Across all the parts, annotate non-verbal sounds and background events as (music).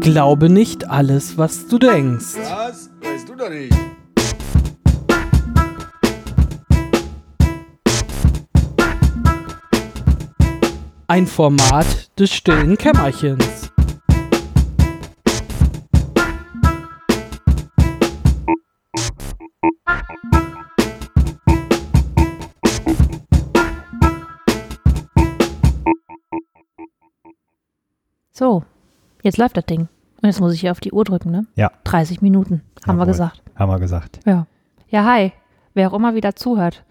Glaube nicht alles, was du denkst. Was? Weißt du doch nicht. Ein Format des stillen Kämmerchens. So, jetzt läuft das Ding. Und jetzt muss ich hier auf die Uhr drücken, ne? Ja. 30 Minuten, haben wir Jawohl. gesagt. Haben wir gesagt. Ja. Ja, hi. Wer auch immer wieder zuhört.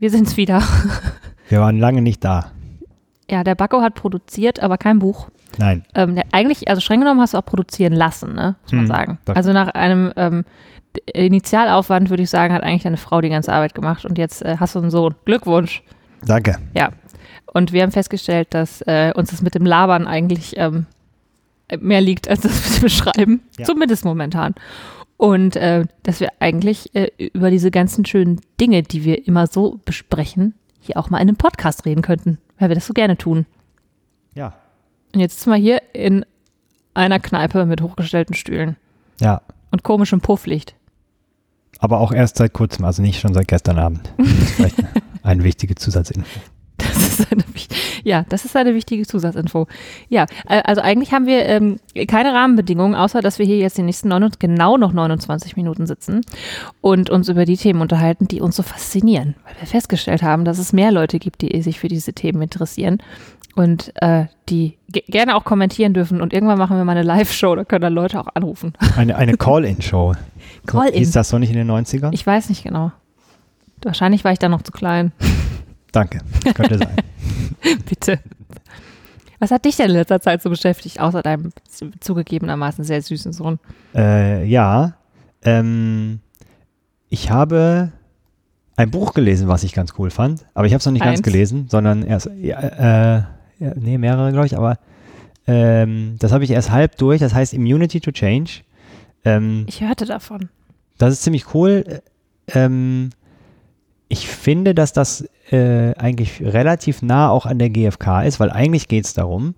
Wir sind's wieder. (laughs) Wir waren lange nicht da. Ja, der Bacco hat produziert, aber kein Buch. Nein. Ähm, eigentlich, also streng genommen hast du auch produzieren lassen, ne? Muss man Hm, sagen. Also nach einem ähm, Initialaufwand, würde ich sagen, hat eigentlich deine Frau die ganze Arbeit gemacht und jetzt äh, hast du einen Sohn. Glückwunsch. Danke. Ja. Und wir haben festgestellt, dass äh, uns das mit dem Labern eigentlich ähm, mehr liegt als das mit dem Schreiben. Ja. Zumindest momentan. Und äh, dass wir eigentlich äh, über diese ganzen schönen Dinge, die wir immer so besprechen, hier auch mal in einem Podcast reden könnten, weil wir das so gerne tun. Ja. Und jetzt sitzen wir hier in einer Kneipe mit hochgestellten Stühlen Ja. und komischem Pufflicht. Aber auch erst seit kurzem, also nicht schon seit gestern Abend. (laughs) Das ist vielleicht eine, eine wichtige Zusatzinfo. Das ist eine, ja, das ist eine wichtige Zusatzinfo. Ja, äh, also eigentlich haben wir ähm, keine Rahmenbedingungen, außer dass wir hier jetzt die nächsten neun, genau noch 29 Minuten sitzen und uns über die Themen unterhalten, die uns so faszinieren, weil wir festgestellt haben, dass es mehr Leute gibt, die sich für diese Themen interessieren und äh, die ge gerne auch kommentieren dürfen. Und irgendwann machen wir mal eine Live-Show, da können dann Leute auch anrufen. Eine, eine Call-In-Show. (laughs) Call-in. Hieß das so nicht in den 90ern? Ich weiß nicht genau. Wahrscheinlich war ich da noch zu klein. Danke. Könnte sein. (laughs) Bitte. Was hat dich denn in letzter Zeit so beschäftigt, außer deinem zu- zugegebenermaßen sehr süßen Sohn? Äh, ja. Ähm, ich habe ein Buch gelesen, was ich ganz cool fand. Aber ich habe es noch nicht ganz Eins? gelesen, sondern erst, äh, ja, nee, mehrere, glaube ich. Aber ähm, das habe ich erst halb durch. Das heißt Immunity to Change. Ähm, Ich hörte davon. Das ist ziemlich cool. Ähm, ich finde, dass das äh, eigentlich relativ nah auch an der GfK ist, weil eigentlich geht es darum.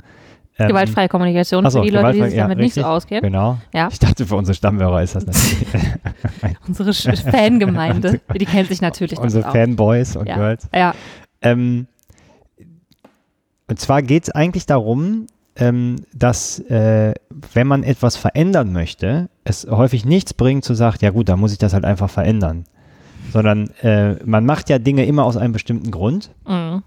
ähm, Gewaltfreie Kommunikation so, für die Leute, die sich ja, damit nicht so richtig. auskennen. Genau. Ja. Ich dachte, für unsere Stammhörer ist das natürlich (laughs) Unsere Fangemeinde, die kennt sich natürlich unsere. Fanboys und Ja. Girls. Ja, Ähm, und zwar geht es eigentlich darum, ähm, dass äh, wenn man etwas verändern möchte, es häufig nichts bringt zu sagen, ja gut, dann muss ich das halt einfach verändern. Sondern äh, man macht ja Dinge immer aus einem bestimmten Grund. mhm.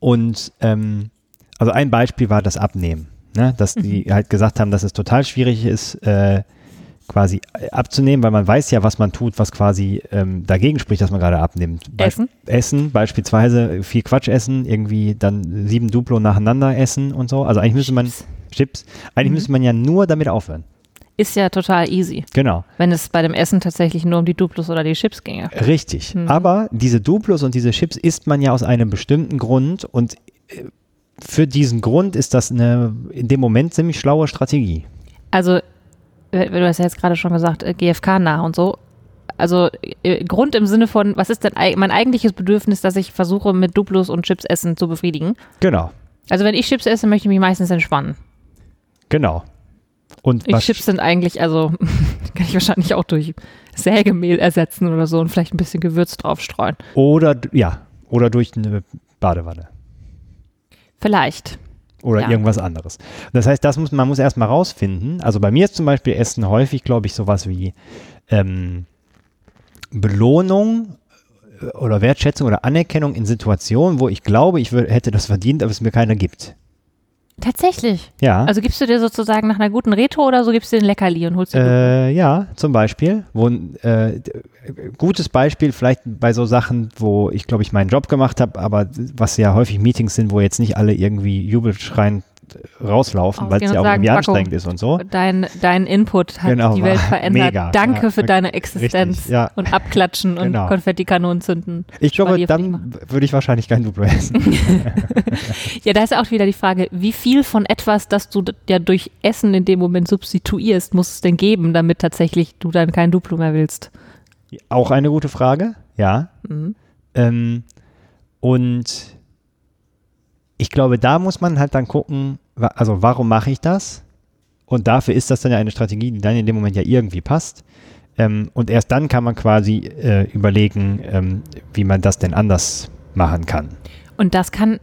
Und ähm, also ein Beispiel war das Abnehmen. Ne? Dass die Mhm. halt gesagt haben, dass es total schwierig ist, äh, quasi äh, abzunehmen, weil man weiß ja, was man tut, was quasi ähm, dagegen spricht, dass man gerade abnimmt. Be- Essen? Essen, beispielsweise viel Quatsch essen, irgendwie dann sieben Duplo nacheinander essen und so. Also eigentlich müsste man, Chips, eigentlich Mhm. müsste man ja nur damit aufhören. Ist ja total easy, Genau, wenn es bei dem Essen tatsächlich nur um die Duplos oder die Chips ginge. richtig. Mhm. Aber diese Duplos und diese Chips isst man ja aus einem bestimmten Grund und äh, für diesen Grund ist das eine in dem Moment ziemlich schlaue Strategie. Also, äh, du hast ja jetzt gerade schon gesagt, äh, GFK nah und so. Also Grund im Sinne von, was ist denn mein eigentliches Bedürfnis, das ich versuche mit Duplos und Chips essen zu befriedigen? Genau, Also wenn ich Chips esse, möchte ich mich meistens entspannen. genau. Und Ich was, Chips sind eigentlich, also (laughs) kann ich wahrscheinlich auch durch Sägemehl ersetzen oder so und vielleicht ein bisschen Gewürz draufstreuen. oder ja, oder durch eine Badewanne Vielleicht. oder Ja. irgendwas anderes. Das heißt, das muss man muss erstmal rausfinden. Also bei mir ist zum Beispiel Essen häufig, glaube ich, sowas wie ähm, Belohnung äh, oder Wertschätzung oder Anerkennung in Situationen, wo ich glaube, ich hätte das verdient, aber es mir keiner gibt. Tatsächlich. Ja. Also gibst du dir sozusagen nach einer guten Retro oder so gibst du den Leckerli und holst dir Äh, ja, zum Beispiel. Wo, äh, gutes Beispiel vielleicht bei so Sachen, wo ich glaube ich meinen Job gemacht habe, aber was ja häufig Meetings sind, wo jetzt nicht alle irgendwie jubelschreiend rauslaufen, weil es Ausgehen ja auch irgendwie anstrengend ist und so. Dein, dein Input hat Genau, die Welt (laughs) verändert. mega. Danke Ja, für deine Existenz. richtig, ja. Und abklatschen Genau. und Konfettikanonen zünden. Ich glaube, dann würde ich wahrscheinlich kein Duplo essen. (laughs) Ja, da ist auch wieder die Frage, wie viel von etwas, das du ja durch Essen in dem Moment substituierst, muss es denn geben, damit tatsächlich du dann kein Duplo mehr willst? auch eine gute Frage, ja. Mhm. Ähm, und ich glaube, da muss man halt dann gucken, also warum mache ich das? Und dafür ist das dann ja eine Strategie, die dann in dem Moment ja irgendwie passt. Ähm, und erst dann kann man quasi äh, überlegen, ähm, wie man das denn anders machen kann. Und das kann,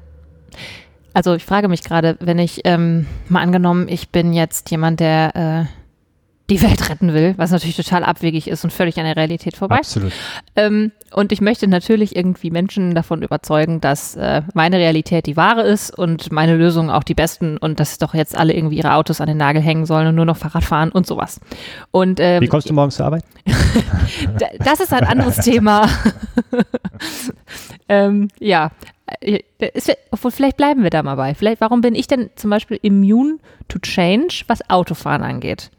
also ich frage mich gerade, wenn ich ähm, mal angenommen, ich bin jetzt jemand, der äh, die Welt retten will, was natürlich total abwegig ist und völlig an der Realität vorbei. Absolut. Ähm, und ich möchte natürlich irgendwie Menschen davon überzeugen, dass äh, meine Realität die wahre ist und meine Lösungen auch die besten und dass doch jetzt alle irgendwie ihre Autos an den Nagel hängen sollen und nur noch Fahrrad fahren und sowas. Und ähm, Wie kommst du morgens zur Arbeit? (laughs) Das ist ein anderes Thema. (laughs) ähm, ja, Äh, ist, obwohl vielleicht bleiben wir da mal bei. Vielleicht, warum bin ich denn zum Beispiel immune to change, was Autofahren angeht?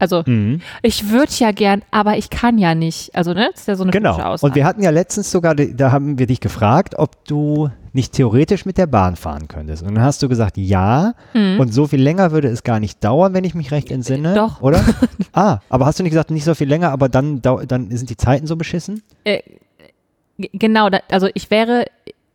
Also, Mhm. ich würde ja gern, aber ich kann ja nicht. Also, ne, das ist ja so eine Genau. Aussage. Und wir hatten ja letztens sogar, da haben wir dich gefragt, ob du nicht theoretisch mit der Bahn fahren könntest. Und dann hast du gesagt, ja. Und so viel länger würde es gar nicht dauern, wenn ich mich recht entsinne. Mhm. Doch. Oder? (laughs) ah, aber hast du nicht gesagt, nicht so viel länger, aber dann, dann sind die Zeiten so beschissen? G- Genau, da, also ich wäre,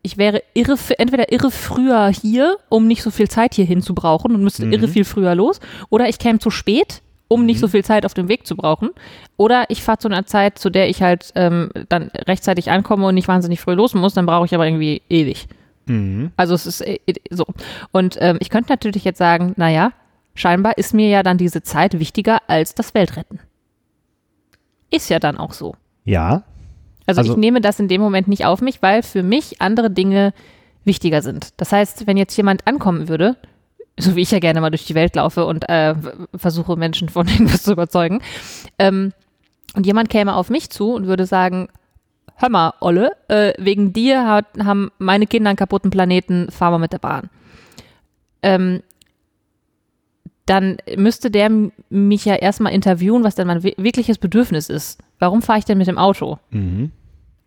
ich wäre irre, entweder irre früher hier, um nicht so viel Zeit hierhin zu brauchen und müsste irre viel früher los, oder ich käme zu spät, um nicht so viel Zeit auf dem Weg zu brauchen, oder ich fahre zu einer Zeit, zu der ich halt ähm, dann rechtzeitig ankomme und nicht wahnsinnig früh los muss, dann brauche ich aber irgendwie ewig. Mhm. Also es ist äh, so. Und ähm, ich könnte natürlich jetzt sagen, naja, scheinbar ist mir ja dann diese Zeit wichtiger als das Weltretten. Ist ja dann auch so. Ja. Also, Also- ich nehme das in dem Moment nicht auf mich, weil für mich andere Dinge wichtiger sind. Das heißt, wenn jetzt jemand ankommen würde, so wie ich ja gerne mal durch die Welt laufe und äh, versuche Menschen von (laughs) irgendwas zu überzeugen, ähm, und jemand käme auf mich zu und würde sagen, hör mal, Olle, äh, wegen dir hat, haben meine Kinder einen kaputten Planeten, fahr mal mit der Bahn. Ähm, dann müsste der mich ja erstmal interviewen, was denn mein wi- wirkliches Bedürfnis ist. Warum fahre ich denn mit dem Auto? Mhm.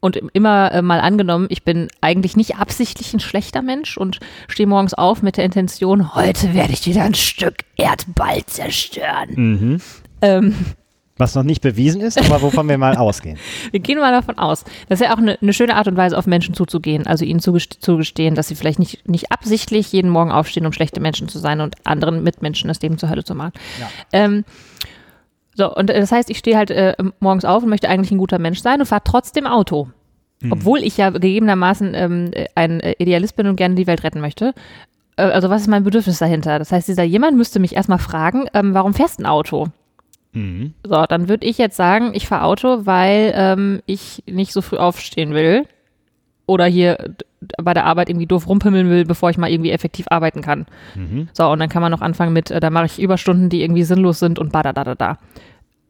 Und im- immer äh, mal angenommen, ich bin eigentlich nicht absichtlich ein schlechter Mensch und stehe morgens auf mit der Intention, heute werde ich wieder ein Stück Erdball zerstören. Mhm. Ähm, Was noch nicht bewiesen ist, aber wovon wir mal (laughs) ausgehen. wir gehen mal davon aus. Das ist ja auch eine, eine schöne Art und Weise, auf Menschen zuzugehen. Also ihnen zugest- zugestehen, dass sie vielleicht nicht, nicht absichtlich jeden Morgen aufstehen, um schlechte Menschen zu sein und anderen Mitmenschen das Leben zur Hölle zu machen. Ähm, so, und äh, das heißt, ich stehe halt äh, morgens auf und möchte eigentlich ein guter Mensch sein und fahre trotzdem Auto. Obwohl ich ja gegebenermaßen ähm, äh, ein äh, Idealist bin und gerne die Welt retten möchte. Äh, also was ist mein Bedürfnis dahinter? Das heißt, dieser jemand müsste mich erstmal fragen, ähm, warum fährst du ein Auto? Mhm. So, dann würde ich jetzt sagen, ich fahre Auto, weil ähm, ich nicht so früh aufstehen will. Oder hier bei der Arbeit irgendwie doof rumpimmeln will, bevor ich mal irgendwie effektiv arbeiten kann. Mhm. So, und dann kann man noch anfangen mit, äh, da mache ich Überstunden, die irgendwie sinnlos sind und badadadada.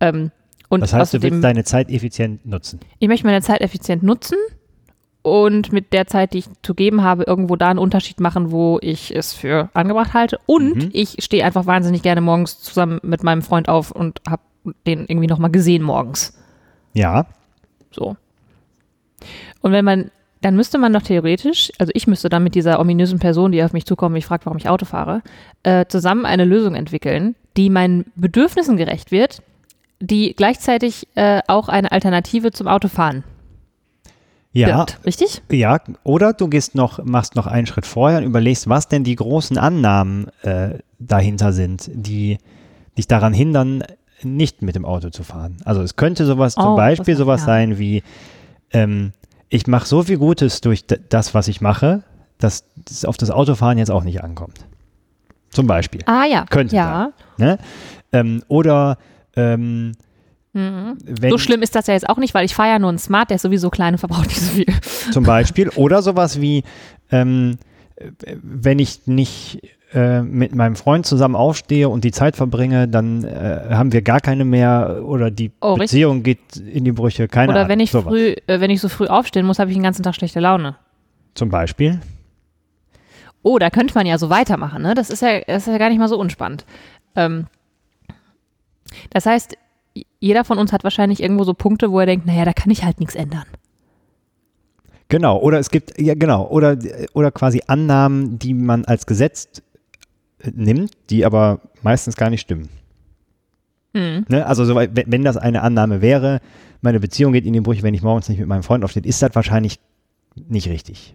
Ähm, und Das heißt, du willst deine Zeit effizient nutzen. ich möchte meine Zeit effizient nutzen und mit der Zeit, die ich zu geben habe, irgendwo da einen Unterschied machen, wo ich es für angebracht halte. Und Mhm. ich stehe einfach wahnsinnig gerne morgens zusammen mit meinem Freund auf und habe den irgendwie nochmal gesehen morgens. Ja. So. Und wenn man, dann müsste man doch theoretisch, also ich müsste dann mit dieser ominösen Person, die auf mich zukommt, mich fragt, warum ich Auto fahre, äh, zusammen eine Lösung entwickeln, die meinen Bedürfnissen gerecht wird, die gleichzeitig äh, auch eine Alternative zum Autofahren Ja. birgt. Richtig? Ja, oder du gehst noch, machst noch einen Schritt vorher und überlegst, was denn die großen Annahmen äh, dahinter sind, die dich daran hindern, nicht mit dem Auto zu fahren. Also es könnte sowas zum Oh, Beispiel was- sowas ja. sein wie, ähm, ich mache so viel Gutes durch das, was ich mache, dass es auf das Autofahren jetzt auch nicht ankommt. Zum Beispiel. Ah ja. Könnte ja. Ne? Ähm, oder ähm, Mhm. So schlimm ist das ja jetzt auch nicht, weil ich fahre ja nur einen Smart, der ist sowieso klein und verbraucht nicht so viel. zum Beispiel. Oder sowas wie, ähm, äh, wenn ich nicht äh, mit meinem Freund zusammen aufstehe und die Zeit verbringe, dann äh, haben wir gar keine mehr oder die Oh, richtig. Beziehung geht in die Brüche. Keine Oder Ahnung. wenn ich sowas. früh, äh, wenn ich so früh aufstehen muss, habe ich den ganzen Tag schlechte Laune. Zum Beispiel. Oh, da könnte man ja so weitermachen, ne? Das ist ja, das ist ja gar nicht mal so unspannend. Ähm, das heißt, jeder von uns hat wahrscheinlich irgendwo so Punkte, wo er denkt, naja, da kann ich halt nichts ändern. Genau. Oder es gibt, ja genau, oder, oder quasi Annahmen, die man als Gesetz nimmt, die aber meistens gar nicht stimmen. Mhm. Ne? Also so, wenn das eine Annahme wäre, meine Beziehung geht in die Brüche, wenn ich morgens nicht mit meinem Freund aufstehe, ist das wahrscheinlich nicht richtig.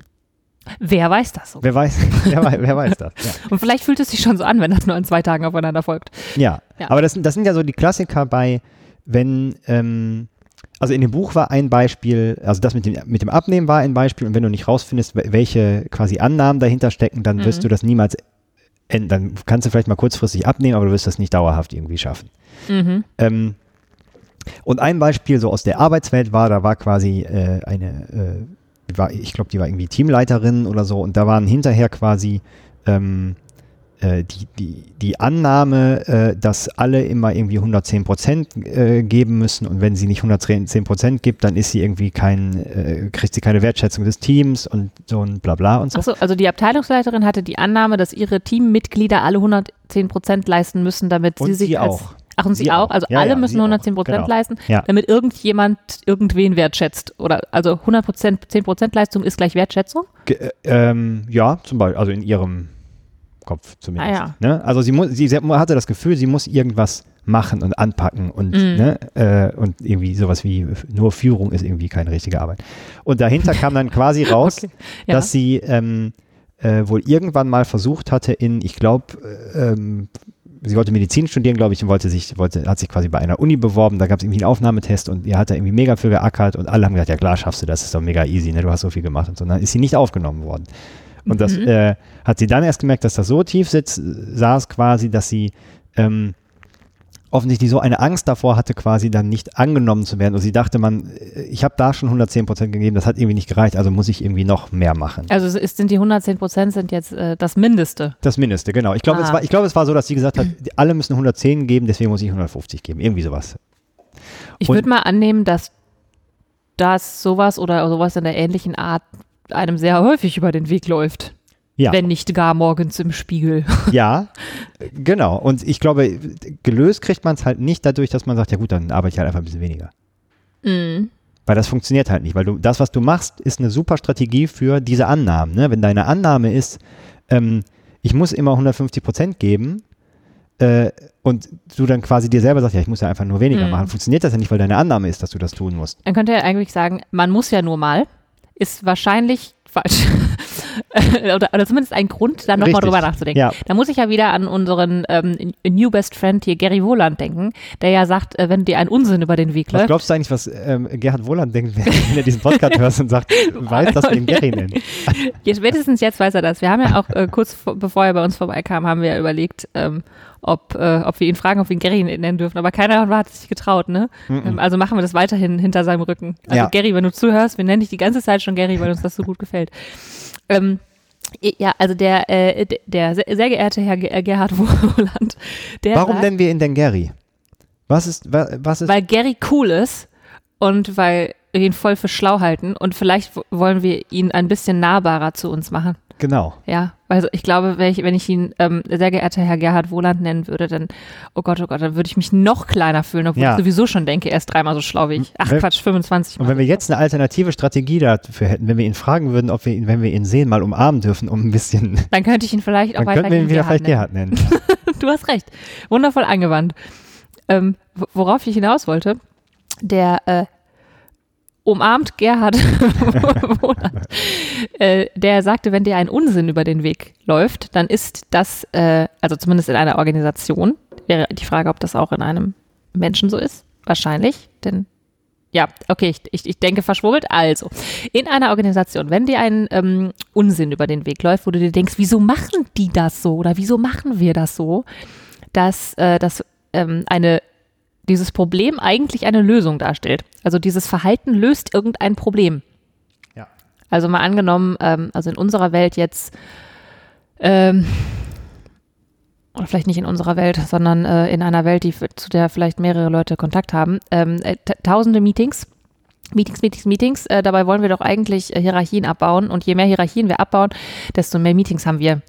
Wer weiß das so? Wer weiß, (laughs) wer, weiß, wer weiß das? Ja. (laughs) Und vielleicht fühlt es sich schon so an, wenn das nur in zwei Tagen aufeinander folgt. Ja, Ja. aber das, das sind ja so die Klassiker bei, wenn, ähm, also in dem Buch war ein Beispiel, also das mit dem, mit dem Abnehmen war ein Beispiel und wenn du nicht rausfindest, wel- welche quasi Annahmen dahinter stecken, dann wirst Mhm. du das niemals. Dann kannst du vielleicht mal kurzfristig abnehmen, aber du wirst das nicht dauerhaft irgendwie schaffen. Mhm. Ähm, und ein Beispiel so aus der Arbeitswelt war, da war quasi äh, eine, äh, war, ich glaube, die war irgendwie Teamleiterin oder so und da waren hinterher quasi ähm, äh, die, die, die Annahme, äh, dass alle immer irgendwie 110 Prozent äh, geben müssen und wenn sie nicht 110 Prozent gibt, dann ist sie irgendwie kein, äh, kriegt sie keine Wertschätzung des Teams und so ein Blabla und so. Achso, also die Abteilungsleiterin hatte die Annahme, dass ihre Teammitglieder alle 110 Prozent leisten müssen, damit Und sie sich sie als, auch. Ach, und sie, Sie auch? Also Ja, alle ja, müssen sie auch. 110 Prozent Genau. leisten, Ja. damit irgendjemand irgendwen wertschätzt. Oder also 100 Prozent, 10 Prozent Leistung ist gleich Wertschätzung. Äh, ähm, ja, zum Beispiel, also in ihrem Kopf zumindest. Ah, ne? Also sie, sie, sie hatte das Gefühl, sie muss irgendwas machen und anpacken und, Mhm. ne, äh, und irgendwie sowas wie nur Führung ist irgendwie keine richtige Arbeit. Und dahinter kam dann quasi (laughs) raus, Okay. Ja. dass sie ähm, äh, wohl irgendwann mal versucht hatte in, ich glaube, ähm, sie wollte Medizin studieren, glaube ich, und wollte sich, wollte, hat sich quasi bei einer Uni beworben, da gab es irgendwie einen Aufnahmetest und ihr hat da irgendwie mega für geackert und alle haben gesagt, ja klar, schaffst du, das ist doch mega easy, ne? du hast so viel gemacht und so. Und dann ist sie nicht aufgenommen worden. Und das Mhm. äh, hat sie dann erst gemerkt, dass das so tief sitzt, saß quasi, dass sie ähm, offensichtlich so eine Angst davor hatte, quasi dann nicht angenommen zu werden. Und sie dachte, man, äh, ich habe da schon 110 Prozent gegeben, das hat irgendwie nicht gereicht, also muss ich irgendwie noch mehr machen. Also es ist, sind die 110 Prozent sind jetzt äh, das Mindeste. Das Mindeste, genau. Ich glaube, es, Ah. war, ich glaube, es war so, dass sie gesagt hat, (clears throat) alle müssen 110 geben, deswegen muss ich 150 geben. Irgendwie sowas. Ich würde mal annehmen, dass das sowas oder sowas in der ähnlichen Art einem sehr häufig über den Weg läuft. Ja. Wenn nicht gar morgens im Spiegel. (laughs) Ja, genau. Und ich glaube, gelöst kriegt man es halt nicht dadurch, dass man sagt, ja gut, dann arbeite ich halt einfach ein bisschen weniger. Mhm. Weil das funktioniert halt nicht, weil du das, was du machst, ist eine super Strategie für diese Annahmen. Ne? Wenn deine Annahme ist, ähm, ich muss immer 150 Prozent geben äh, und du dann quasi dir selber sagst, ja, ich muss ja einfach nur weniger Mhm. machen, funktioniert das ja nicht, weil deine Annahme ist, dass du das tun musst. Man könnte ja eigentlich sagen, man muss ja nur mal, ist wahrscheinlich falsch. (laughs) (laughs) oder, oder zumindest ein Grund, da nochmal drüber nachzudenken. Ja, Da muss ich ja wieder an unseren ähm, New Best Friend hier, Gary Wohland, denken, der ja sagt, äh, wenn dir ein Unsinn über den Weg was läuft, glaubst du eigentlich, was ähm, Gerhard Wohland denkt, wenn er diesen Podcast hört und sagt, (laughs) weiß, dass wir ihn Gary nennen? (laughs) Jetzt, spätestens jetzt weiß er das. Wir haben ja auch äh, kurz vor, bevor er bei uns vorbeikam, haben wir ja überlegt, ähm, ob, äh, ob wir ihn fragen, ob wir ihn Gary nennen dürfen. Aber keiner hat sich getraut, ne? Ähm, also machen wir das weiterhin hinter seinem Rücken. Also Ja. Gary, wenn du zuhörst, wir nennen dich die ganze Zeit schon Gary, weil uns das so gut gefällt. Ähm, ja, also der, äh, der sehr, sehr geehrte Herr äh, Gerhard (laughs) Wohland, der Warum sagt, nennen wir ihn denn Gary? Was ist, wa- was ist, weil Gary cool ist und weil wir ihn voll für schlau halten und vielleicht wollen wir ihn ein bisschen nahbarer zu uns machen. genau. Ja, also ich glaube, wenn ich, wenn ich ihn ähm, sehr geehrter Herr Gerhard Wohland nennen würde, dann, oh Gott, oh Gott, dann würde ich mich noch kleiner fühlen, obwohl Ja. ich sowieso schon denke, er ist dreimal so schlau wie ich. Ach Wenn- Quatsch, 25 Und Mal. wenn wir jetzt eine alternative Strategie dafür hätten, wenn wir ihn fragen würden, ob wir ihn, wenn wir ihn sehen, mal umarmen dürfen, um ein bisschen, (laughs) dann könnte ich ihn vielleicht auch dann könnten wir ihn wieder vielleicht Gerhard Gerhard nennen. nennen. (laughs) Du hast recht. Wundervoll angewandt. Ähm, worauf ich hinaus wollte, der äh, umarmt Gerhard (laughs) äh, der sagte, wenn dir ein Unsinn über den Weg läuft, dann ist das, äh, also zumindest in einer Organisation, wäre die Frage, ob das auch in einem Menschen so ist. Wahrscheinlich, denn ja, okay, ich, ich, ich denke verschwurbelt. Also, in einer Organisation, wenn dir ein ähm, Unsinn über den Weg läuft, wo du dir denkst, wieso machen die das so oder wieso machen wir das so, dass, äh, dass ähm, eine, dieses Problem eigentlich eine Lösung darstellt. Also dieses Verhalten löst irgendein Problem. Ja. Also mal angenommen, ähm, also in unserer Welt jetzt, ähm, oder vielleicht nicht in unserer Welt, sondern äh, in einer Welt, die, zu der vielleicht mehrere Leute Kontakt haben, ähm, äh, ta- tausende Meetings, Meetings, Meetings, Meetings. Äh, dabei wollen wir doch eigentlich äh, Hierarchien abbauen und je mehr Hierarchien wir abbauen, desto mehr Meetings haben wir.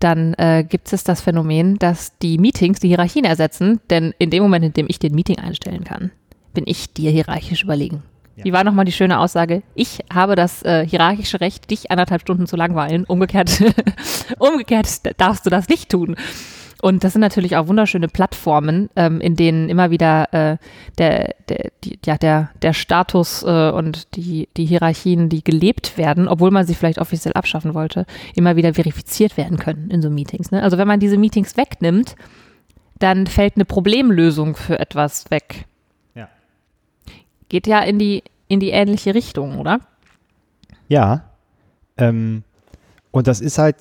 Dann äh, gibt es das Phänomen, dass die Meetings die Hierarchien ersetzen, denn in dem Moment, in dem ich den Meeting einstellen kann, bin ich dir hierarchisch überlegen. Ja. Wie war nochmal die schöne Aussage? Ich habe das äh, hierarchische Recht, dich anderthalb Stunden zu langweilen. Umgekehrt, (laughs) umgekehrt darfst du das nicht tun. Und das sind natürlich auch wunderschöne Plattformen, ähm, in denen immer wieder äh, der, der, die, ja, der, der Status äh, und die, die Hierarchien, die gelebt werden, obwohl man sie vielleicht offiziell abschaffen wollte, immer wieder verifiziert werden können in so Meetings. Ne? Also wenn man diese Meetings wegnimmt, dann fällt eine Problemlösung für etwas weg. Ja. Geht ja in die, in die ähnliche Richtung, oder? Ja. Ähm, und das ist halt,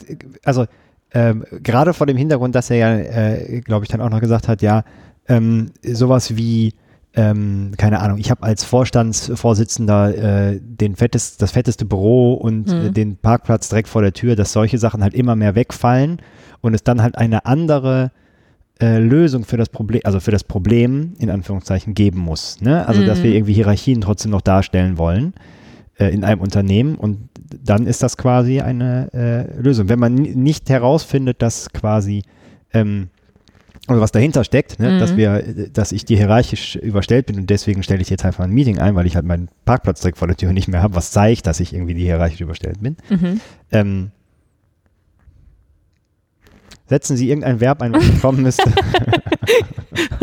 also ähm, gerade vor dem Hintergrund, dass er ja, äh, glaube ich, dann auch noch gesagt hat, ja, ähm, sowas wie, ähm, keine Ahnung, ich habe als Vorstandsvorsitzender äh, den fettest, das fetteste Büro und äh, Mhm. den Parkplatz direkt vor der Tür, dass solche Sachen halt immer mehr wegfallen und es dann halt eine andere äh, Lösung für das Problem, also für das Problem in Anführungszeichen geben muss. Ne? Also dass Mhm. wir irgendwie Hierarchien trotzdem noch darstellen wollen äh, in einem Unternehmen und dann ist das quasi eine äh, Lösung. Wenn man ni- nicht herausfindet, dass quasi ähm, also was dahinter steckt, ne? Mhm. dass wir, dass ich dir hierarchisch überstellt bin und deswegen stelle ich jetzt einfach ein Meeting ein, weil ich halt meinen Parkplatz direkt vor der Tür nicht mehr habe, was zeigt, dass ich irgendwie die hierarchisch überstellt bin. Mhm. Ähm, setzen Sie irgendein Verb ein, was kommen müsste. (laughs)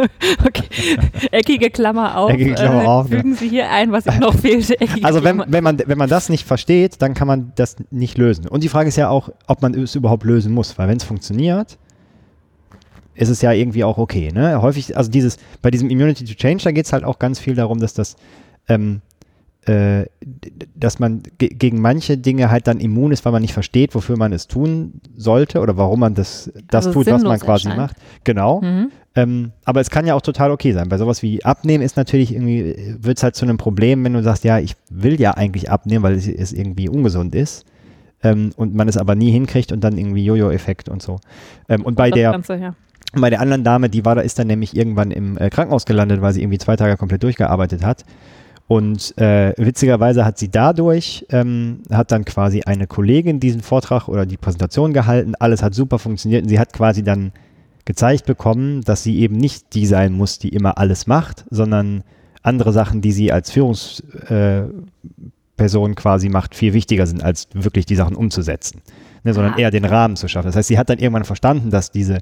(laughs) Okay. Eckige Klammer auf. Eckige Klammer äh, auf? Fügen Sie hier ein, was Ihnen noch. (laughs) Eckige Also wenn, wenn, man, wenn man das nicht versteht, dann kann man das nicht lösen. Und die Frage ist ja auch, ob man es überhaupt lösen muss, weil wenn es funktioniert, ist es ja irgendwie auch okay. Ne? Häufig, also dieses, bei diesem Immunity to Change, da geht es halt auch ganz viel darum, dass das, ähm, äh, dass man ge gegen manche Dinge halt dann immun ist, weil man nicht versteht, wofür man es tun sollte oder warum man das, das Also tut, was man quasi macht. Genau. Mhm. Ähm, aber es kann ja auch total okay sein. Bei sowas wie Abnehmen ist natürlich irgendwie, wird es halt zu einem Problem, wenn du sagst, ja, ich will ja eigentlich abnehmen, weil es, es irgendwie ungesund ist. Ähm, und man es aber nie hinkriegt und dann irgendwie Jojo-Effekt und so. Ähm, und bei der, Ganze, ja. bei der anderen Dame, die war da, ist dann nämlich irgendwann im äh, Krankenhaus gelandet, weil sie irgendwie zwei Tage komplett durchgearbeitet hat. Und äh, witzigerweise hat sie dadurch, ähm, hat dann quasi eine Kollegin diesen Vortrag oder die Präsentation gehalten. Alles hat super funktioniert und sie hat quasi dann gezeigt bekommen, dass sie eben nicht die sein muss, die immer alles macht, sondern andere Sachen, die sie als Führungsperson äh, quasi macht, viel wichtiger sind, als wirklich die Sachen umzusetzen, ne, sondern Ah. eher den Rahmen zu schaffen. Das heißt, sie hat dann irgendwann verstanden, dass diese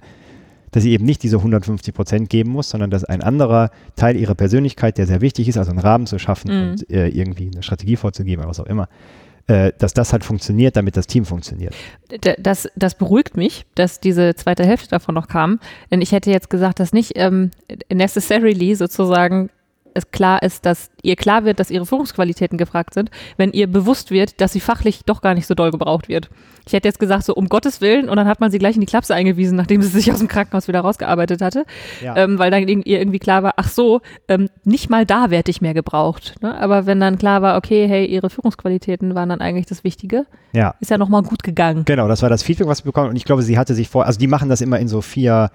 dass sie eben nicht diese 150 Prozent geben muss, sondern dass ein anderer Teil ihrer Persönlichkeit, der sehr wichtig ist, also einen Rahmen zu schaffen Mhm. und äh, irgendwie eine Strategie vorzugeben, oder was auch immer, dass das halt funktioniert, damit das Team funktioniert. Das, das beruhigt mich, dass diese zweite Hälfte davon noch kam. Denn ich hätte jetzt gesagt, dass nicht ähm, necessarily sozusagen es klar ist, dass ihr klar wird, dass ihre Führungsqualitäten gefragt sind, wenn ihr bewusst wird, dass sie fachlich doch gar nicht so doll gebraucht wird. Ich hätte jetzt gesagt, so um Gottes Willen, und dann hat man sie gleich in die Klapse eingewiesen, nachdem sie sich aus dem Krankenhaus wieder rausgearbeitet hatte, Ja. ähm, weil dann ihr irgendwie klar war, ach so, ähm, nicht mal da werde ich mehr gebraucht. Ne? Aber wenn dann klar war, okay, hey, ihre Führungsqualitäten waren dann eigentlich das Wichtige, ja. ist ja nochmal gut gegangen. Genau, das war das Feedback, was wir bekommen. Und ich glaube, sie hatte sich vor, also die machen das immer in so vier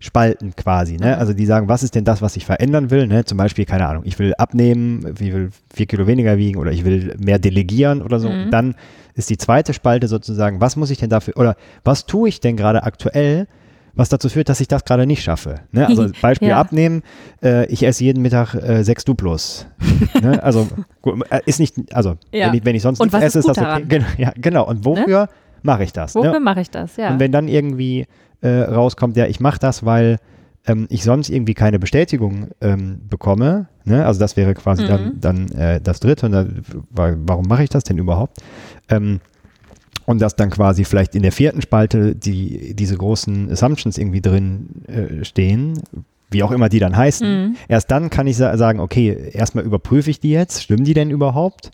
Spalten quasi. Ne? Mhm. Also die sagen, was ist denn das, was ich verändern will? Ne? Zum Beispiel, keine Ahnung, ich will abnehmen, ich will vier Kilo weniger wiegen oder ich will mehr delegieren oder so. Mhm. Dann ist die zweite Spalte sozusagen, was muss ich denn dafür, oder was tue ich denn gerade aktuell, was dazu führt, dass ich das gerade nicht schaffe. Ne? Also (laughs) Beispiel Ja. abnehmen, äh, ich esse jeden Mittag äh, sechs Duplos. ne? Also (laughs) gut, äh, ist nicht, also Ja. wenn, ich, wenn ich sonst nichts esse, ist ist das okay. Genau, ja, genau. Und wofür mache ich das? Wofür Ne? mache ich das? Ja. Und wenn dann irgendwie äh, rauskommt, ja, ich mache das, weil ähm, ich sonst irgendwie keine Bestätigung ähm, bekomme, ne? also das wäre quasi Mhm. dann, dann äh, das dritte, und dann, wa- warum mache ich das denn überhaupt? Ähm, und dass dann quasi vielleicht in der vierten Spalte die, diese großen Assumptions irgendwie drin äh, stehen, wie auch immer die dann heißen. Mhm. Erst dann kann ich sa sagen, okay, erstmal überprüfe ich die jetzt, stimmen die denn überhaupt?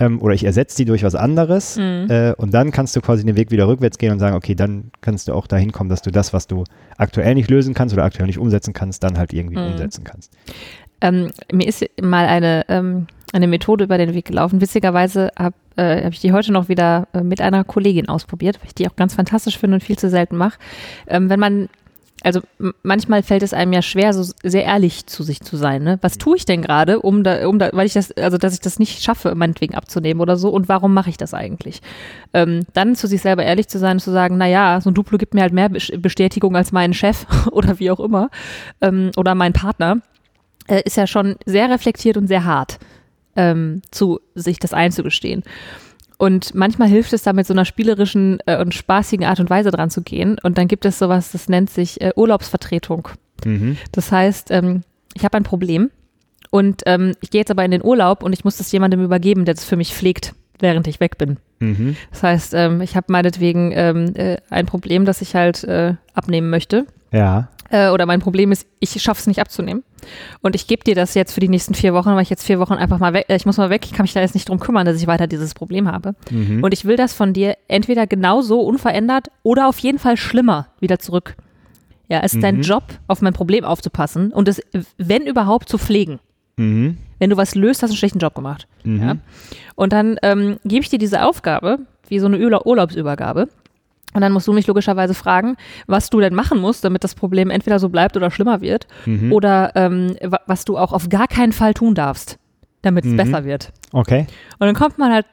Ähm, oder ich ersetze die durch was anderes. Mhm. Äh, und dann kannst du quasi den Weg wieder rückwärts gehen und sagen, okay, dann kannst du auch dahin kommen, dass du das, was du aktuell nicht lösen kannst oder aktuell nicht umsetzen kannst, dann halt irgendwie Mhm. umsetzen kannst. Ähm, mir ist mal eine, ähm, eine Methode über den Weg gelaufen. Witzigerweise habe äh, hab ich die heute noch wieder äh, mit einer Kollegin ausprobiert, weil ich die auch ganz fantastisch finde und viel zu selten mache. Ähm, wenn man, also manchmal fällt es einem ja schwer, so sehr ehrlich zu sich zu sein. Ne? Was tue ich denn gerade, um da, um da, weil ich das, also dass ich das nicht schaffe, meinetwegen abzunehmen oder so und warum mache ich das eigentlich? Ähm, dann zu sich selber ehrlich zu sein und zu sagen, na ja, so ein Duplo gibt mir halt mehr Bes- Bestätigung als mein Chef (laughs) oder wie auch immer ähm, oder mein Partner äh, ist ja schon sehr reflektiert und sehr hart, ähm, zu sich das einzugestehen. Und manchmal hilft es da mit so einer spielerischen äh, und spaßigen Art und Weise dran zu gehen. Und dann gibt es sowas, das nennt sich äh, Urlaubsvertretung. Mhm. Das heißt, ähm, ich habe ein Problem und ähm, ich gehe jetzt aber in den Urlaub und ich muss das jemandem übergeben, der das für mich pflegt, während ich weg bin. Mhm. Das heißt, ähm, ich habe meinetwegen ähm, äh, ein Problem, das ich halt äh, abnehmen möchte. Ja. Äh, oder mein Problem ist, ich schaffe es nicht abzunehmen. Und ich gebe dir das jetzt für die nächsten vier Wochen, weil ich jetzt vier Wochen einfach mal weg, äh, ich muss mal weg, ich kann mich da jetzt nicht drum kümmern, dass ich weiter dieses Problem habe. Mhm. Und ich will das von dir entweder genauso unverändert oder auf jeden Fall schlimmer wieder zurück. Ja, es ist dein Mhm. Job, auf mein Problem aufzupassen und es, wenn überhaupt, zu pflegen. Mhm. Wenn du was löst, hast du einen schlechten Job gemacht. Mhm. Ja? Und dann ähm, gebe ich dir diese Aufgabe, wie so eine Urla Urlaubsübergabe. Und dann musst du mich logischerweise fragen, was du denn machen musst, damit das Problem entweder so bleibt oder schlimmer wird. Mhm. Oder ähm, wa- was du auch auf gar keinen Fall tun darfst, damit es Mhm. besser wird. Okay. Und dann kommt man halt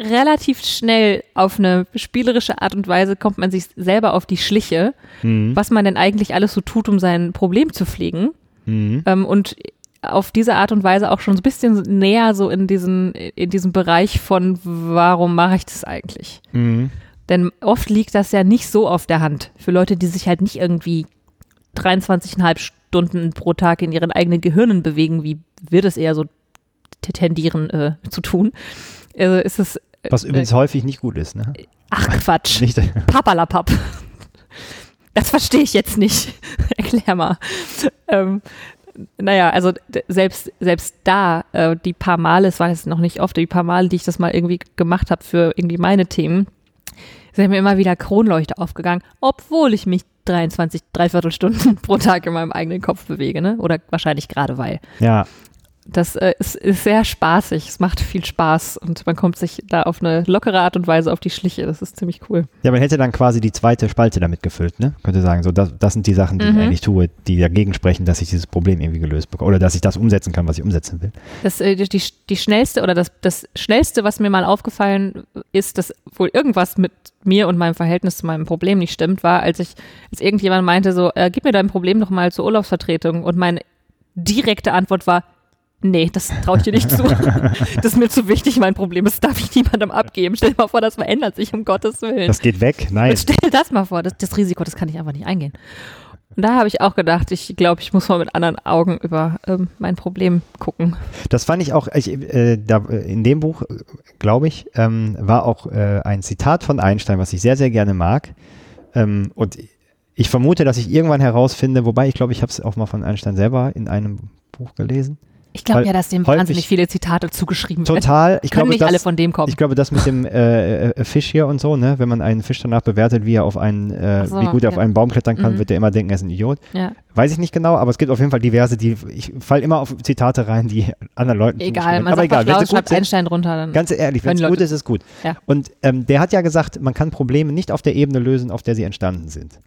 relativ schnell auf eine spielerische Art und Weise, kommt man sich selber auf die Schliche, Mhm. was man denn eigentlich alles so tut, um sein Problem zu pflegen. Mhm. Ähm, und auf diese Art und Weise auch schon so ein bisschen näher so in diesen, in diesem Bereich von, warum mache ich das eigentlich? Mhm. Denn oft liegt das ja nicht so auf der Hand für Leute, die sich halt nicht irgendwie 23,5 Stunden pro Tag in ihren eigenen Gehirnen bewegen, wie wir das eher so tendieren äh, zu tun. Äh, ist es, Was übrigens häufig nicht gut ist, ne? ach Quatsch, (laughs) Nicht, Papalapap. Das verstehe ich jetzt nicht. (laughs) Erklär mal. Ähm, naja, also selbst, selbst da, äh, die paar Male, es war jetzt noch nicht oft, die paar Male, die ich das mal irgendwie gemacht habe für irgendwie meine Themen, sind mir immer wieder Kronleuchter aufgegangen, obwohl ich mich 23, dreiviertel Stunden (laughs) pro Tag in meinem eigenen Kopf bewege, ne? Oder wahrscheinlich gerade weil. ja. Das äh, ist, ist sehr spaßig, es macht viel Spaß und man kommt sich da auf eine lockere Art und Weise auf die Schliche. Das ist ziemlich cool. Ja, man hätte dann quasi die zweite Spalte damit gefüllt, ne? Könnte sagen, so, das, das sind die Sachen, die Mhm. ich eigentlich tue, die dagegen sprechen, dass ich dieses Problem irgendwie gelöst bekomme. Oder dass ich das umsetzen kann, was ich umsetzen will. Das, äh, die, die, schnellste oder das, das schnellste, was mir mal aufgefallen ist, dass wohl irgendwas mit mir und meinem Verhältnis zu meinem Problem nicht stimmt, war, als ich, als irgendjemand meinte so, äh, gib mir dein Problem doch mal zur Urlaubsvertretung und meine direkte Antwort war, nee, das traue ich dir nicht zu. (laughs) das ist mir zu wichtig, mein Problem, das darf ich niemandem abgeben. Stell dir mal vor, das verändert sich, um Gottes Willen. Das geht weg? Nein. Und (laughs) stell dir das mal vor, das, das Risiko, das kann ich einfach nicht eingehen. Und da habe ich auch gedacht, ich glaube, ich muss mal mit anderen Augen über ähm, mein Problem gucken. Das fand ich auch, ich, äh, da, äh, in dem Buch, äh, glaube ich, ähm, war auch äh, ein Zitat von Einstein, was ich sehr, sehr gerne mag. Ähm, und ich vermute, dass ich irgendwann herausfinde, wobei ich glaube, ich habe es auch mal von Einstein selber in einem Buch gelesen. Ich glaube ja, dass dem wahnsinnig viele Zitate zugeschrieben werden. Total. Ich Können glaube, nicht das, alle von dem kommen. Ich glaube, das mit dem äh, äh, Fisch hier und so, ne, wenn man einen Fisch danach bewertet, wie er auf einen, äh, so, wie gut er auf ja. einen Baum klettern kann, Mhm. wird er immer denken, er ist ein Idiot. ja. Weiß ich nicht genau, aber es gibt auf jeden Fall diverse, die ich fall immer auf Zitate rein, die anderen Leuten Egal, man. Aber sagt egal, wenn sie gut sind, Einstein drunter. Dann. ganz ehrlich, wenn es gut ist, ist gut. Ja. Und ähm, der hat ja gesagt, man kann Probleme nicht auf der Ebene lösen, auf der sie entstanden sind.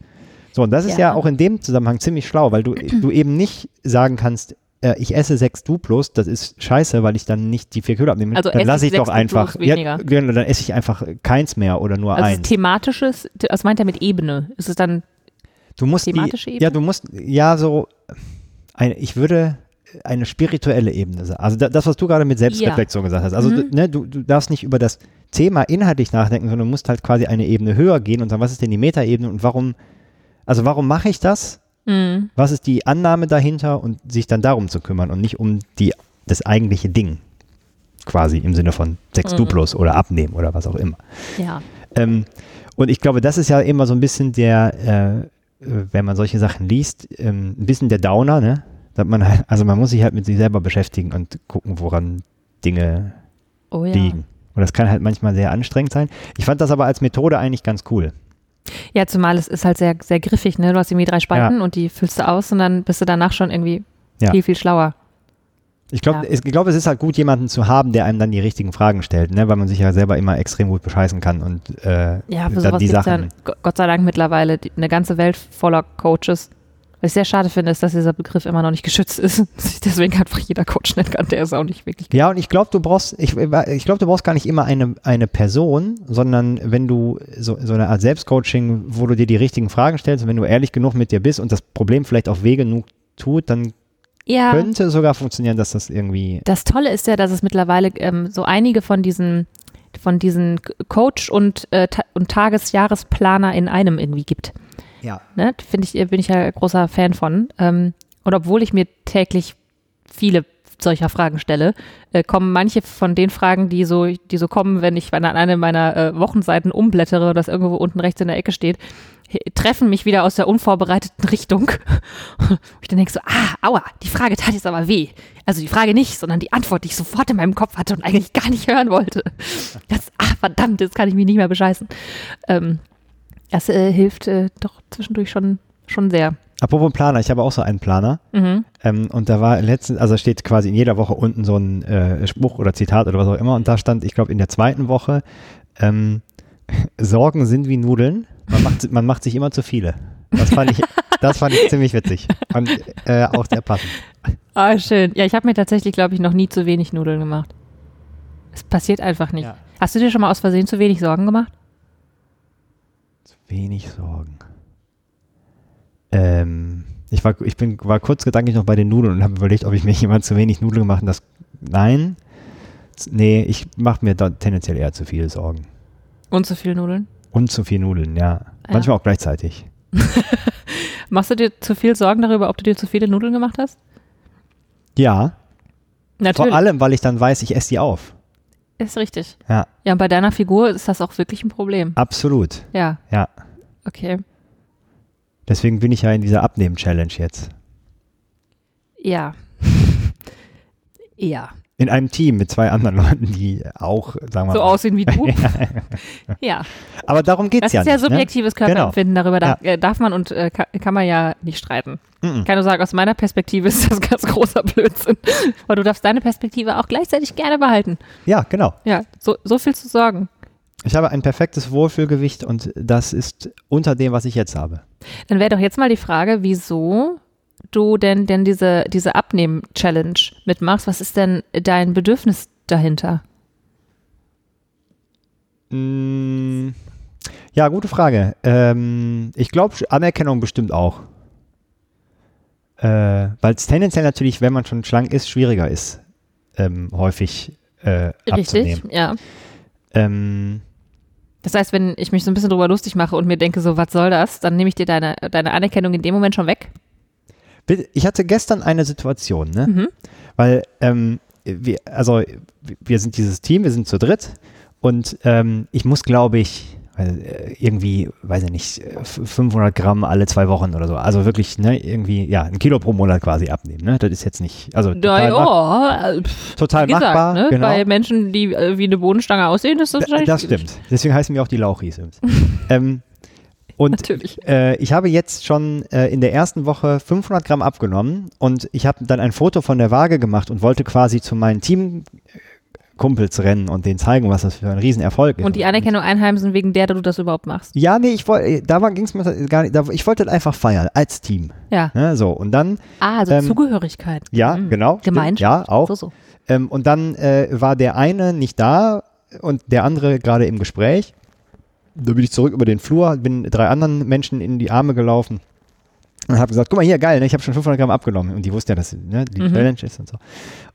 So, und das ist ja, Ja. auch in dem Zusammenhang ziemlich schlau, weil du, du eben nicht sagen kannst, äh, ich esse sechs Duplos, das ist scheiße, weil ich dann nicht die vier Kilo abnehme. Also dann lasse ich doch einfach, ja, genau, dann esse ich einfach keins mehr oder nur also eins. thematisches, was meint er mit Ebene? Ist es dann Du musst thematische die, Ebene? Ja, du musst, ja, so, eine, ich würde eine spirituelle Ebene sagen. Also da, das, was du gerade mit Selbstreflexion gesagt hast. Also Mhm. du, ne, du, du darfst nicht über das Thema inhaltlich nachdenken, sondern du musst halt quasi eine Ebene höher gehen und sagen, was ist denn die Metaebene und warum, also warum mache ich das? Mhm. Was ist die Annahme dahinter und sich dann darum zu kümmern und nicht um die, das eigentliche Ding. Quasi im Sinne von sechs Mhm. Duplos oder abnehmen oder was auch immer. Ja. Ähm, und ich glaube, das ist ja immer so ein bisschen der, äh, äh, wenn man solche Sachen liest, ähm, ein bisschen der Downer, ne? Dass man halt, also man muss sich halt mit sich selber beschäftigen und gucken, woran Dinge Oh ja. liegen. Und das kann halt manchmal sehr anstrengend sein. Ich fand das aber als Methode eigentlich ganz cool. Ja, zumal es ist halt sehr, sehr griffig, ne? Du hast irgendwie drei Spalten und die füllst du aus und dann bist du danach schon irgendwie Ja. viel, viel schlauer. Ich glaube, Ja. ich glaub, es ist halt gut, jemanden zu haben, der einem dann die richtigen Fragen stellt, ne? weil man sich ja selber immer extrem gut bescheißen kann und äh, Ja, für dann sowas die Sachen. dann Go- Gott sei Dank mittlerweile die, eine ganze Welt voller Coaches. Was ich sehr schade finde, ist, dass dieser Begriff immer noch nicht geschützt ist. (laughs) Deswegen einfach jeder Coach nennen kann, der ist auch nicht wirklich. Ja, und ich glaube, du brauchst, ich, ich glaube, du brauchst gar nicht immer eine, eine Person, sondern wenn du so, so eine Art Selbstcoaching, wo du dir die richtigen Fragen stellst und wenn du ehrlich genug mit dir bist und das Problem vielleicht auch weh genug tut, dann Ja. könnte sogar funktionieren, dass das irgendwie. Das Tolle ist ja, dass es mittlerweile ähm, so einige von diesen von diesen Coach und, äh, und Tagesjahresplaner in einem irgendwie gibt. Ja. Ne? Finde ich, bin ich ja großer Fan von. Ähm, und obwohl ich mir täglich viele solcher Fragen stelle, äh, kommen manche von den Fragen, die so, die so kommen, wenn ich an eine meiner äh, Wochenseiten umblättere, das irgendwo unten rechts in der Ecke steht, treffen mich wieder aus der unvorbereiteten Richtung. (laughs) ich dann denke so, ah, aua, die Frage tat jetzt aber weh. Also die Frage nicht, sondern die Antwort, die ich sofort in meinem Kopf hatte und eigentlich gar nicht hören wollte. Das, ah, verdammt, jetzt kann ich mich nicht mehr bescheißen. Ähm, das äh, hilft äh, doch zwischendurch schon, schon sehr. Apropos Planer, ich habe auch so einen Planer. Mhm. Ähm, und da war letztens, also steht quasi in jeder Woche unten so ein äh, Spruch oder Zitat oder was auch immer. Und da stand, ich glaube, in der zweiten Woche, ähm, (laughs) Sorgen sind wie Nudeln. Man macht, (laughs) man macht sich immer zu viele. Das fand ich, das fand ich (laughs) ziemlich witzig. Und äh, auch sehr passend. Ah, schön. Ja, ich habe mir tatsächlich, glaube ich, noch nie zu wenig Nudeln gemacht. Es passiert einfach nicht. Ja. Hast du dir schon mal aus Versehen zu wenig Sorgen gemacht? Wenig Sorgen. Ähm, ich war, ich bin, war kurz gedanklich noch bei den Nudeln und habe überlegt, ob ich mir jemand zu wenig Nudeln gemacht habe. Das, nein. Nee, ich mache mir da tendenziell eher zu viele Sorgen. Und zu viel Nudeln? Und zu viel Nudeln, ja. Ja. Manchmal auch gleichzeitig. (laughs) Machst du dir zu viel Sorgen darüber, ob du dir zu viele Nudeln gemacht hast? Ja, Natürlich. vor allem, weil ich dann weiß, ich esse die auf. Ist richtig. Ja, Ja, und bei deiner Figur ist das auch wirklich ein Problem. absolut. Ja, Ja. okay. Deswegen bin ich ja in dieser Abnehmen-Challenge jetzt. Ja. (laughs) ja. In einem Team mit zwei anderen (laughs) Leuten, die auch, sagen wir So mal. aussehen wie du. (laughs) ja. Aber darum geht Das es ja ist ja nicht. ne? subjektives Körperempfinden. Darüber darf, äh, darf man und äh, kann, kann man ja nicht streiten. Mhm. Ich kann nur sagen, aus meiner Perspektive (laughs) ist das ganz großer Blödsinn. Aber du darfst deine Perspektive auch gleichzeitig gerne behalten. Ja, genau. Ja, so, so viel zu sorgen. Ich habe ein perfektes Wohlfühlgewicht und das ist unter dem, was ich jetzt habe. Dann wäre doch jetzt mal die Frage, wieso du denn, denn diese, diese Abnehmen-Challenge mitmachst. Was ist denn dein Bedürfnis dahinter? Mm, Ja, gute Frage. Ähm, ich glaube, Anerkennung bestimmt auch. Äh, Weil es tendenziell natürlich, wenn man schon schlank ist, schwieriger ist, ähm, häufig äh, Richtig, abzunehmen. ja. Ähm, Das heißt, wenn ich mich so ein bisschen drüber lustig mache und mir denke, so, was soll das, dann nehme ich dir deine, deine Anerkennung in dem Moment schon weg. Ich hatte gestern eine Situation, ne? Mhm. Weil, ähm, wir, also, wir sind dieses Team, wir sind zu dritt und ähm, ich muss, glaube ich, äh, irgendwie, weiß ich nicht, äh, f- 500 Gramm alle zwei Wochen oder so. Also wirklich, ne, irgendwie, ja, ein Kilo pro Monat quasi abnehmen, ne? Das ist jetzt nicht, also total, ja, äh, pff, total gesagt, machbar, ne? genau. bei Menschen, die äh, wie eine Bodenstange aussehen, ist das Da- wahrscheinlich das stimmt. Deswegen heißen wir auch die Lauchis. (laughs) ähm, und Natürlich. äh, ich habe jetzt schon äh, in der ersten Woche 500 Gramm abgenommen und ich habe dann ein Foto von der Waage gemacht und wollte quasi zu meinen Teamkumpels rennen und denen zeigen, was das für ein Riesenerfolg ist. Und die Anerkennung einheimsen, wegen der du das überhaupt machst. Ja, nee, ich wollte, da ging es mir gar nicht, da, ich wollte einfach feiern, als Team. Ja. Ne, so, und dann, Ah, also Ähm, Zugehörigkeit. ja, Mhm. genau. stimmt, Gemeinschaft. Ja, auch. So, so. Ähm, und dann äh, war der eine nicht da und der andere gerade im Gespräch. Da bin ich zurück über den Flur, bin drei anderen Menschen in die Arme gelaufen und habe gesagt, guck mal hier, geil, ne, ich habe schon 500 Gramm abgenommen. Und die wussten ja, dass ne, die Mhm. Challenge ist und so.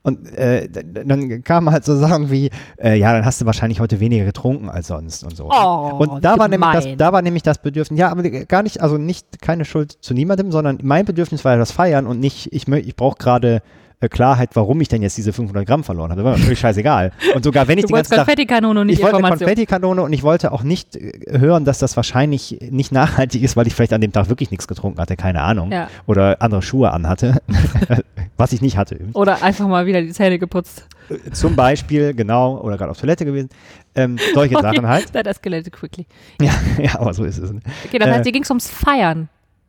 Und äh, dann kamen halt so Sachen wie, äh, ja, dann hast du wahrscheinlich heute weniger getrunken als sonst und so. Oh, und da war, nämlich das, da war nämlich das Bedürfnis, ja, aber gar nicht, also nicht keine Schuld zu niemandem, sondern mein Bedürfnis war ja das Feiern und nicht, ich, ich brauche gerade äh, Klarheit, warum ich denn jetzt diese 500 Gramm verloren habe. Das war mir völlig scheißegal. Und sogar wenn ich Du den ganzen Tag Konfettikanone und nicht ich wollte eine. Konfettikanone und ich wollte auch nicht äh, hören, dass das wahrscheinlich nicht nachhaltig ist, weil ich vielleicht an dem Tag wirklich nichts getrunken hatte, keine Ahnung. Ja. Oder andere Schuhe anhatte, (laughs) was ich nicht hatte. übrigens. Oder einfach mal wieder die Zähne geputzt. Zum Beispiel, genau, oder gerade auf Toilette gewesen. Ähm, solche Sachen halt. That escalated quickly. (laughs) Ja, ja, aber so ist es. Okay, das Äh, heißt, dir ging es ums Feiern.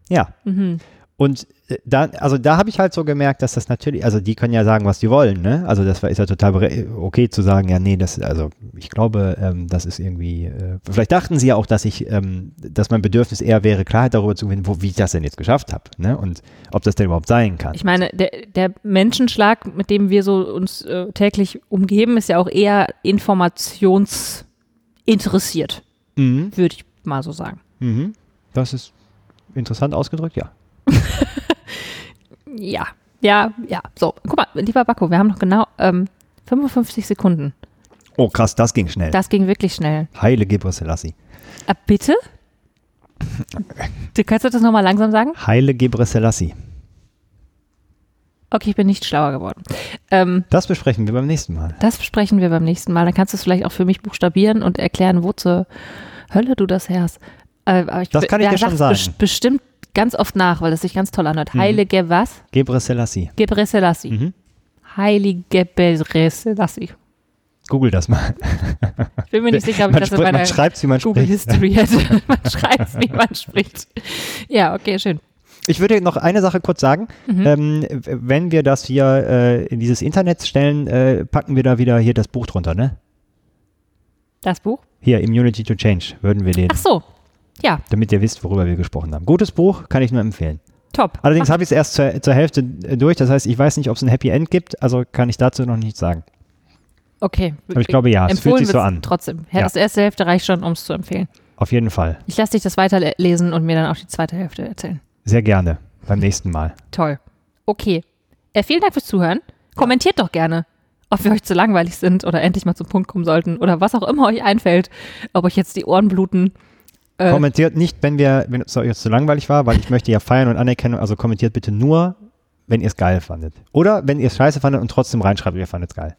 Ja. Mhm. Und äh, da, also da habe ich halt so gemerkt, dass das natürlich, also die können ja sagen, was die wollen, ne? Also das war, ist ja total bere- okay zu sagen, ja, nee, das, also ich glaube, ähm, das ist irgendwie, äh, vielleicht dachten sie ja auch, dass ich, ähm, dass mein Bedürfnis eher wäre, Klarheit darüber zu gewinnen, wo, wie ich das denn jetzt geschafft habe, ne? Und ob das denn überhaupt sein kann. Ich meine, der, der Menschenschlag, mit dem wir so uns äh, täglich umgeben, ist ja auch eher informationsinteressiert, Mhm. würde ich mal so sagen. Mhm. Das ist interessant ausgedrückt, ja. (laughs) Ja, ja, ja. So, guck mal, lieber Bakko, wir haben noch genau ähm, 55 Sekunden. Oh, krass, das ging schnell. Das ging wirklich schnell. Heile Gebre Selassie. Äh, bitte? Du kannst du das nochmal langsam sagen? Heile Gebre Selassie. Okay, ich bin nicht schlauer geworden. Ähm, Das besprechen wir beim nächsten Mal. das besprechen wir beim nächsten Mal. Dann kannst du es vielleicht auch für mich buchstabieren und erklären, wo zur Hölle du das herst. Äh, aber ich, Das kann ich dir schon sagen. bes- ganz oft nach, weil das sich ganz toll anhört. Heilige was? Gebre Selassie. Gebre Selassie. Mhm. Heilige Gebre Selassie. Google das mal. (laughs) Ich bin mir nicht sicher, ob ich das in meiner man schreibt es, wie man Google spricht. History (laughs) hätte. (laughs) man schreibt, wie man spricht. Ja, okay, schön. Ich würde noch eine Sache kurz sagen. Mhm. Ähm, wenn wir das hier äh, in dieses Internet stellen, äh, packen wir da wieder hier das Buch drunter, ne? Das Buch? Hier, Immunity to Change, würden wir den, Ach so. Ja, damit ihr wisst, worüber wir gesprochen haben. Gutes Buch, kann ich nur empfehlen. top. Allerdings habe ich es erst zur, zur Hälfte durch, das heißt, ich weiß nicht, ob es ein Happy End gibt, also kann ich dazu noch nichts sagen. Okay. Aber ich glaube ja, es fühlt sich so an. Trotzdem. Ja. Das erste Hälfte reicht schon, um es zu empfehlen. Auf jeden Fall. Ich lasse dich das weiterlesen und mir dann auch die zweite Hälfte erzählen. Sehr gerne. Beim nächsten Mal. Toll. Okay. Äh, vielen Dank fürs Zuhören. Kommentiert doch gerne, ob wir euch zu langweilig sind oder endlich mal zum Punkt kommen sollten oder was auch immer euch einfällt. Ob euch jetzt die Ohren bluten. Äh, Kommentiert nicht, wenn wir, wenn es euch zu langweilig war, weil ich möchte ja feiern und Anerkennung, also kommentiert bitte nur, wenn ihr es geil fandet. Oder wenn ihr es scheiße fandet und trotzdem reinschreibt, ihr fandet es geil.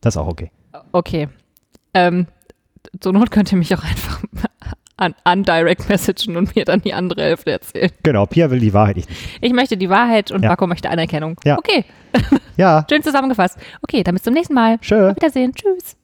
Das ist auch okay. Okay. Ähm, zur Not könnt ihr mich auch einfach (laughs) an, an Direct messagen und mir dann die andere Hälfte erzählen. Genau, Pia will die Wahrheit ich nicht. Ich möchte die Wahrheit und Ja. Marco möchte Anerkennung. Ja. Okay, Ja, (laughs) schön zusammengefasst. Okay, dann bis zum nächsten Mal. Tschö. Auf Wiedersehen. Tschüss.